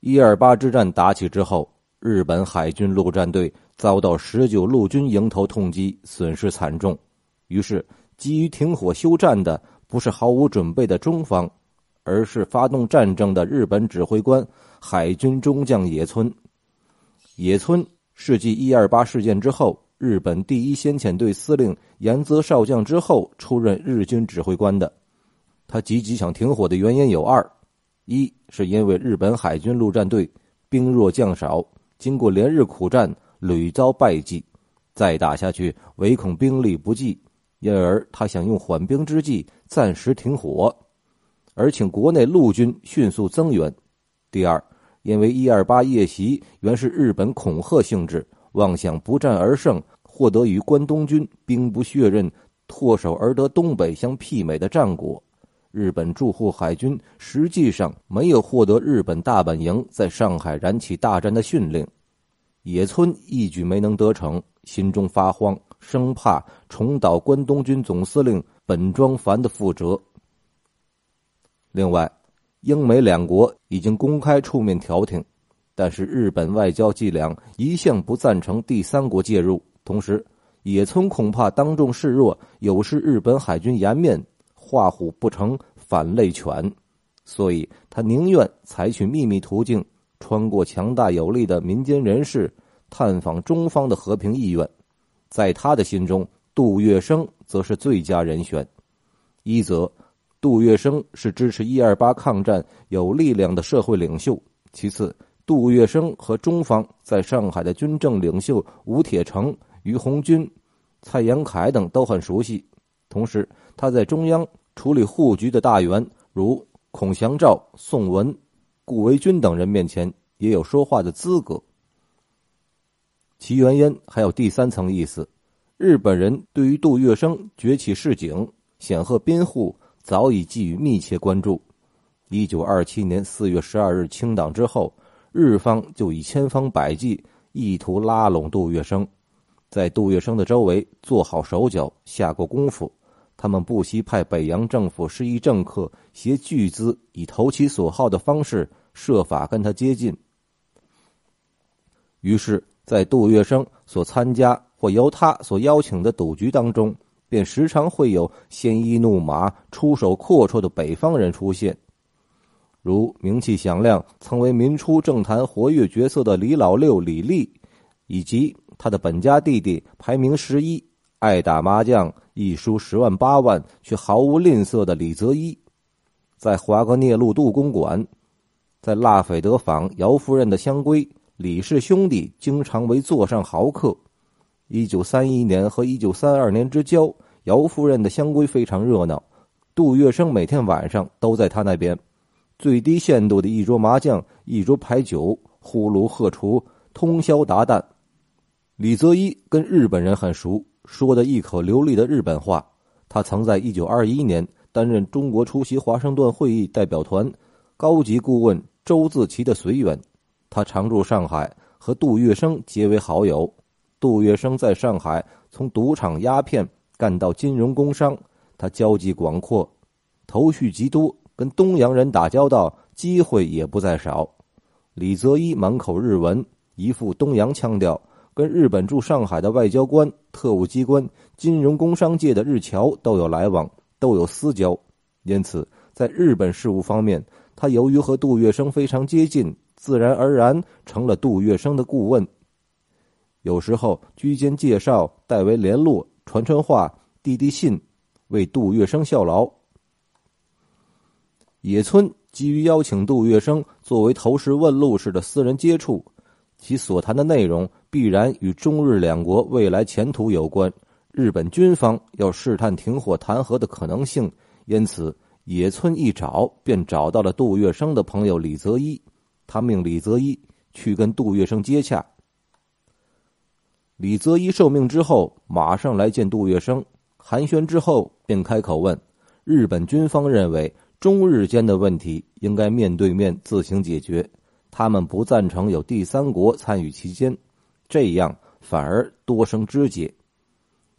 一二八之战打起之后，日本海军陆战队遭到十九陆军迎头痛击，损失惨重。于是，急于停火休战的不是毫无准备的中方，而是发动战争的日本指挥官海军中将野村。野村是继一二八事件之后，日本第一先遣队司令岩泽少将之后出任日军指挥官的。他积极想停火的原因有二。一是因为日本海军陆战队兵弱将少，经过连日苦战屡遭败绩，再打下去唯恐兵力不济，因而他想用缓兵之计暂时停火，而请国内陆军迅速增援。第二，因为一二八夜袭原是日本恐吓性质，妄想不战而胜，获得与关东军兵不血刃、唾手而得东北相媲美的战果。日本驻沪海军实际上没有获得日本大本营在上海燃起大战的训令，野村一举没能得逞，心中发慌，生怕重蹈关东军总司令本庄繁的覆辙。另外，英美两国已经公开出面调停，但是日本外交伎俩一向不赞成第三国介入，同时野村恐怕当众示弱，有失日本海军颜面。画虎不成反类犬，所以他宁愿采取秘密途径，穿过强大有力的民间人士，探访中方的和平意愿。在他的心中，杜月笙则是最佳人选。一则，杜月笙是支持一二八抗战有力量的社会领袖；其次，杜月笙和中方在上海的军政领袖吴铁城、于洪军、蔡阳凯等都很熟悉。同时，他在中央。处理户局的大员如孔祥照、宋文、顾维钧等人面前也有说话的资格。其原因还有第三层意思：日本人对于杜月笙崛起市井、显赫宾户早已寄予密切关注。一九二七年四月十二日清党之后，日方就以千方百计意图拉拢杜月笙，在杜月笙的周围做好手脚、下过功夫。他们不惜派北洋政府失意政客携巨资，以投其所好的方式设法跟他接近。于是，在杜月笙所参加或由他所邀请的赌局当中，便时常会有鲜衣怒马、出手阔绰的北方人出现，如名气响亮、曾为民初政坛活跃角色的李老六李立，以及他的本家弟弟排名十一。爱打麻将，一输十万八万，却毫无吝啬的李泽一，在华格涅路杜公馆，在拉斐德坊姚夫人的香闺，李氏兄弟经常为座上豪客。一九三一年和一九三二年之交，姚夫人的香闺非常热闹，杜月笙每天晚上都在他那边，最低限度的一桌麻将，一桌牌九，呼噜喝厨，通宵达旦。李泽一跟日本人很熟。说的一口流利的日本话。他曾在一九二一年担任中国出席华盛顿会议代表团高级顾问周自齐的随员。他常驻上海，和杜月笙结为好友。杜月笙在上海从赌场、鸦片干到金融工商，他交际广阔，头绪极多，跟东洋人打交道机会也不在少。李泽一满口日文，一副东洋腔调。跟日本驻上海的外交官、特务机关、金融工商界的日侨都有来往，都有私交，因此在日本事务方面，他由于和杜月笙非常接近，自然而然成了杜月笙的顾问。有时候居间介绍、代为联络、传传话、递递信，为杜月笙效劳。野村急于邀请杜月笙作为投石问路式的私人接触。其所谈的内容必然与中日两国未来前途有关。日本军方要试探停火谈和的可能性，因此野村一找便找到了杜月笙的朋友李泽一。他命李泽一去跟杜月笙接洽。李泽一受命之后，马上来见杜月笙，寒暄之后便开口问：日本军方认为中日间的问题应该面对面自行解决。他们不赞成有第三国参与其间，这样反而多生枝节。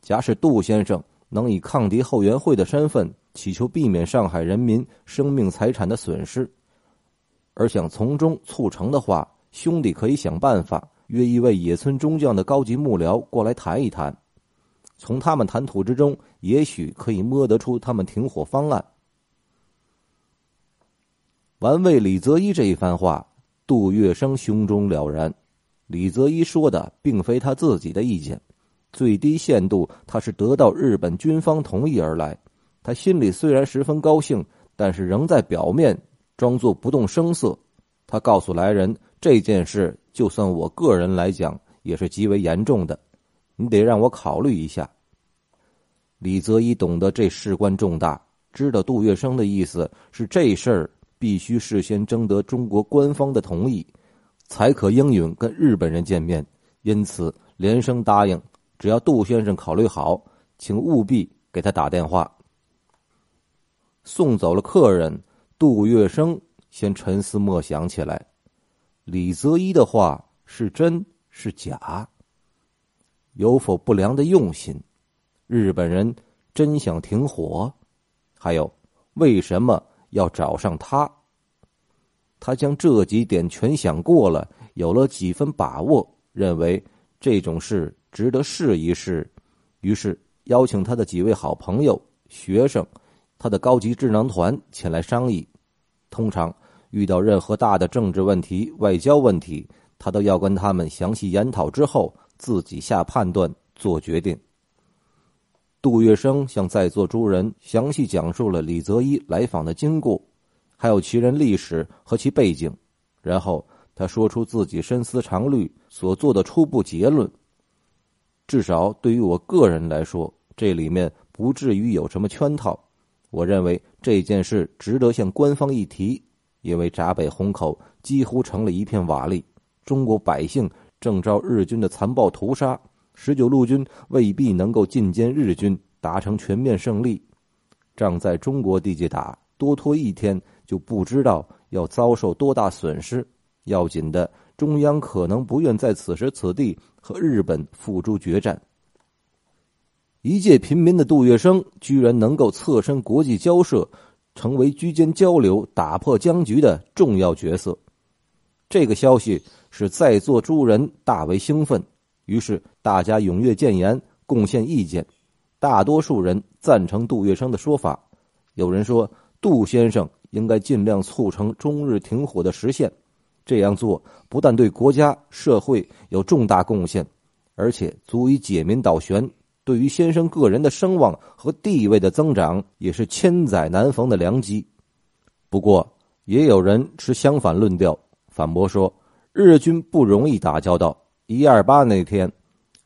假使杜先生能以抗敌后援会的身份，祈求避免上海人民生命财产的损失，而想从中促成的话，兄弟可以想办法约一位野村中将的高级幕僚过来谈一谈。从他们谈吐之中，也许可以摸得出他们停火方案。完为李泽一这一番话，杜月笙胸中了然。李泽一说的并非他自己的意见，最低限度他是得到日本军方同意而来。他心里虽然十分高兴，但是仍在表面装作不动声色。他告诉来人，这件事就算我个人来讲，也是极为严重的。你得让我考虑一下。李泽一懂得这事关重大，知道杜月笙的意思是这事儿必须事先征得中国官方的同意，才可应允跟日本人见面。因此连声答应，只要杜先生考虑好，请务必给他打电话。送走了客人，杜月笙先沉思默想起来：李泽一的话是真是假？有否不良的用心？日本人真想停火？还有，为什么要找上他？他将这几点全想过了，有了几分把握，认为这种事值得试一试，于是邀请他的几位好朋友、学生，他的高级智囊团前来商议。通常遇到任何大的政治问题、外交问题，他都要跟他们详细研讨之后。自己下判断、做决定。杜月笙向在座诸人详细讲述了李泽一来访的经过，还有其人历史和其背景。然后他说出自己深思长虑所做的初步结论。至少对于我个人来说，这里面不至于有什么圈套。我认为这件事值得向官方一提，因为闸北虹口几乎成了一片瓦砾，中国百姓。正遭日军的残暴屠杀，十九路军未必能够进歼日军，达成全面胜利。仗在中国地界打，多拖一天就不知道要遭受多大损失。要紧的，中央可能不愿在此时此地和日本付诸决战。一介平民的杜月笙，居然能够侧身国际交涉，成为居间交流、打破僵局的重要角色。这个消息。使在座诸人大为兴奋，于是大家踊跃建言，贡献意见。大多数人赞成杜月笙的说法。有人说，杜先生应该尽量促成中日停火的实现，这样做不但对国家社会有重大贡献，而且足以解民倒悬，对于先生个人的声望和地位的增长，也是千载难逢的良机。不过，也有人持相反论调，反驳说。日军不容易打交道。一二八那天，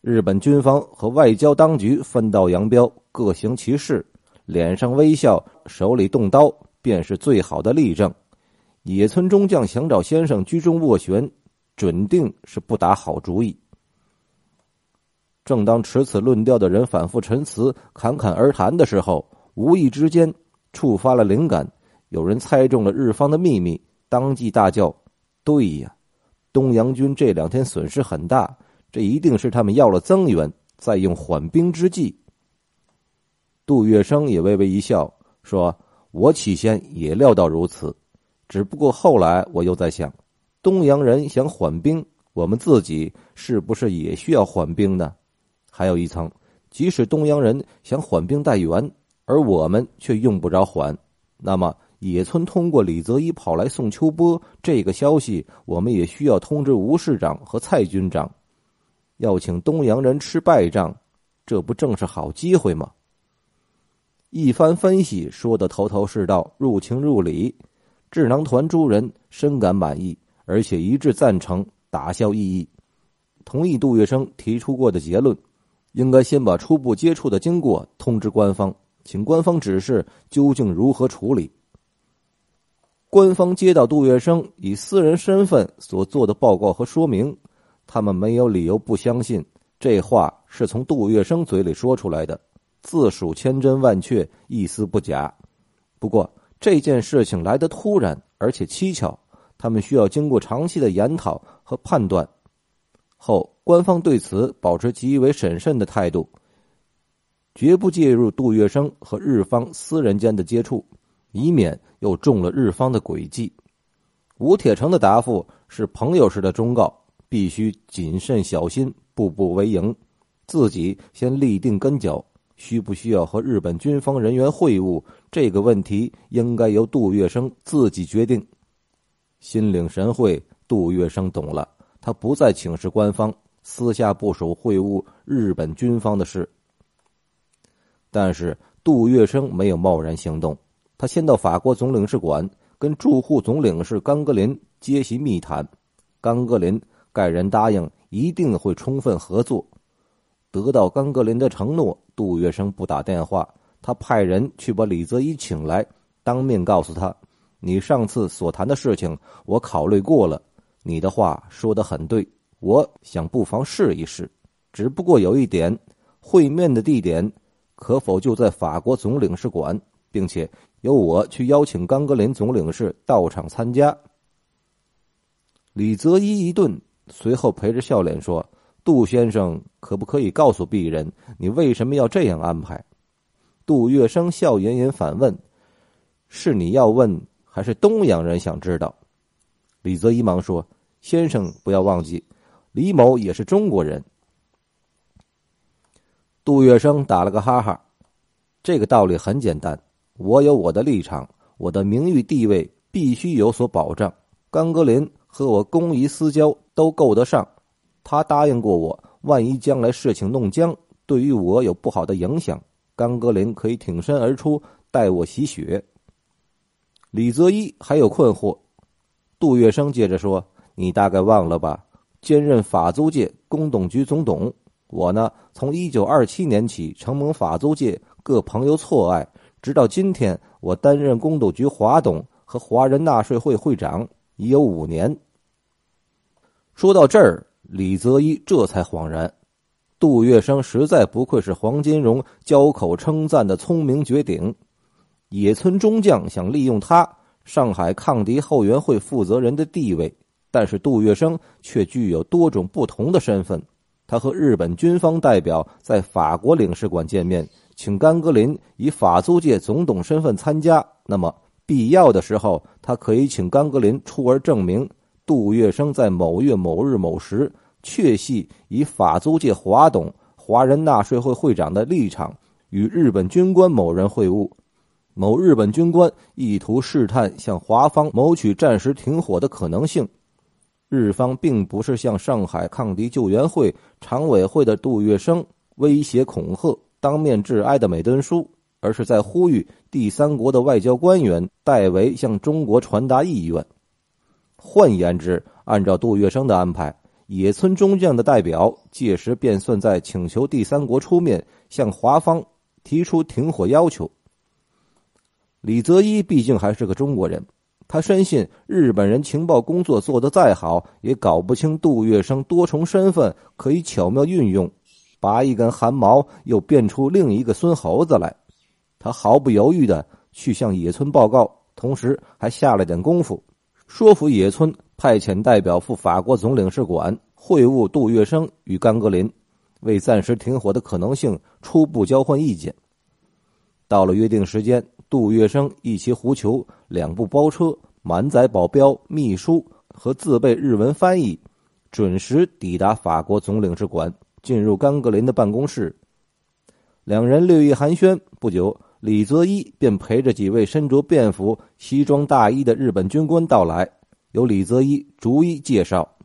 日本军方和外交当局分道扬镳，各行其事，脸上微笑，手里动刀，便是最好的例证。野村中将想找先生居中斡旋，准定是不打好主意。正当持此论调的人反复陈词、侃侃而谈的时候，无意之间触发了灵感，有人猜中了日方的秘密，当即大叫：“对呀！”东洋军这两天损失很大，这一定是他们要了增援，再用缓兵之计。杜月笙也微微一笑，说：“我起先也料到如此，只不过后来我又在想，东洋人想缓兵，我们自己是不是也需要缓兵呢？还有一层，即使东洋人想缓兵待援，而我们却用不着缓，那么。”野村通过李泽一跑来送秋波这个消息，我们也需要通知吴市长和蔡军长，要请东洋人吃败仗，这不正是好机会吗？一番分析说的头头是道，入情入理，智囊团诸人深感满意，而且一致赞成，打消异议，同意杜月笙提出过的结论，应该先把初步接触的经过通知官方，请官方指示究竟如何处理。官方接到杜月笙以私人身份所做的报告和说明，他们没有理由不相信这话是从杜月笙嘴里说出来的，自属千真万确，一丝不假。不过这件事情来得突然而且蹊跷，他们需要经过长期的研讨和判断后，官方对此保持极为审慎的态度，绝不介入杜月笙和日方私人间的接触。以免又中了日方的诡计，吴铁城的答复是朋友式的忠告，必须谨慎小心，步步为营，自己先立定根脚。需不需要和日本军方人员会晤这个问题，应该由杜月笙自己决定。心领神会，杜月笙懂了，他不再请示官方，私下部署会晤日本军方的事。但是杜月笙没有贸然行动，他先到法国总领事馆跟驻沪总领事冈格林接席密谈。冈格林盖人答应一定会充分合作。得到冈格林的承诺，杜月笙不打电话，他派人去把李泽一请来，当面告诉他：“你上次所谈的事情，我考虑过了，你的话说得很对，我想不妨试一试。只不过有一点，会面的地点可否就在法国总领事馆，并且由我去邀请冈格林总领事到场参加？”李泽一一顿，随后陪着笑脸说。杜先生，可不可以告诉鄙人，你为什么要这样安排？杜月笙笑吟吟反问：“是你要问，还是东洋人想知道？”李泽一忙说：“先生不要忘记，李某也是中国人。”杜月笙打了个哈哈：“这个道理很简单，我有我的立场，我的名誉地位必须有所保障。甘格林和我公谊私交都够得上。”他答应过我，万一将来事情弄僵，对于我有不好的影响，甘格林可以挺身而出，代我洗雪。李泽一还有困惑，杜月笙接着说：“你大概忘了吧？兼任法租界公董局总董，我呢，从一九二七年起承蒙法租界各朋友错爱，直到今天，我担任公董局华董和华人纳税会会长已有五年。”说到这儿。李泽一这才恍然，杜月笙实在不愧是黄金荣交口称赞的聪明绝顶。野村中将想利用他上海抗敌后援会负责人的地位，但是杜月笙却具有多种不同的身份。他和日本军方代表在法国领事馆见面，请甘格林以法租界总董身份参加。那么必要的时候，他可以请甘格林出而证明。杜月笙在某月某日某时，确系以法租界华董、华人纳税会会长的立场，与日本军官某人会晤。某日本军官意图试探向华方谋取暂时停火的可能性。日方并不是向上海抗敌救援会常委会的杜月笙威胁恐吓、当面致哀的美敦书，而是在呼吁第三国的外交官员代为向中国传达意愿。换言之，按照杜月笙的安排，野村中将的代表届时便算在请求第三国出面向华方提出停火要求。李泽一毕竟还是个中国人，他深信日本人情报工作做得再好，也搞不清杜月笙多重身份可以巧妙运用，拔一根汗毛又变出另一个孙猴子来。他毫不犹豫的去向野村报告，同时还下了点功夫。说服野村派遣代表赴法国总领事馆会晤杜月笙与甘格林，为暂时停火的可能性初步交换意见。到了约定时间，杜月笙一骑狐裘，两部包车，满载保镖、秘书和自备日文翻译，准时抵达法国总领事馆，进入甘格林的办公室。两人略一寒暄，不久。李泽一便陪着几位身着便服、西装大衣的日本军官到来，由李泽一逐一介绍。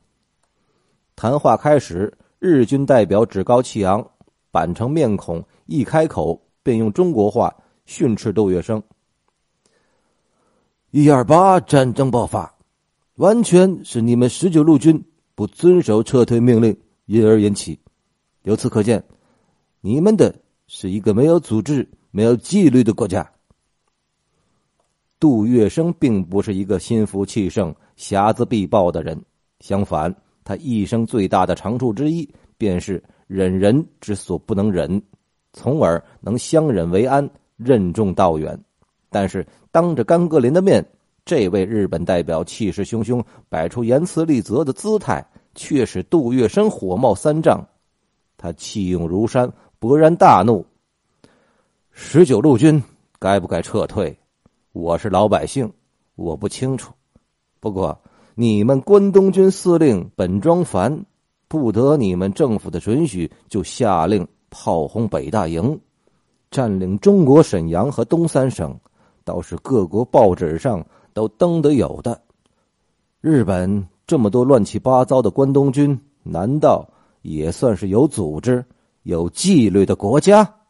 谈话开始，日军代表趾高气昂，板成面孔，一开口便用中国话训斥窦月笙：“一二八战争爆发，完全是你们十九路军不遵守撤退命令，因而引起。由此可见，你们的是一个没有组织。”没有纪律的国家。杜月笙并不是一个心浮气盛、狎子必报的人，相反，他一生最大的长处之一，便是忍人之所不能忍，从而能相忍为安，任重道远。但是，当着甘格林的面，这位日本代表气势汹汹，摆出言辞立责的姿态，却使杜月笙火冒三丈。他气涌如山，勃然大怒。十九路军该不该撤退？我是老百姓，我不清楚。不过，你们关东军司令本庄繁不得你们政府的准许，就下令炮轰北大营，占领中国沈阳和东三省，倒是各国报纸上都登得有的。日本这么多乱七八糟的关东军，难道也算是有组织、有纪律的国家？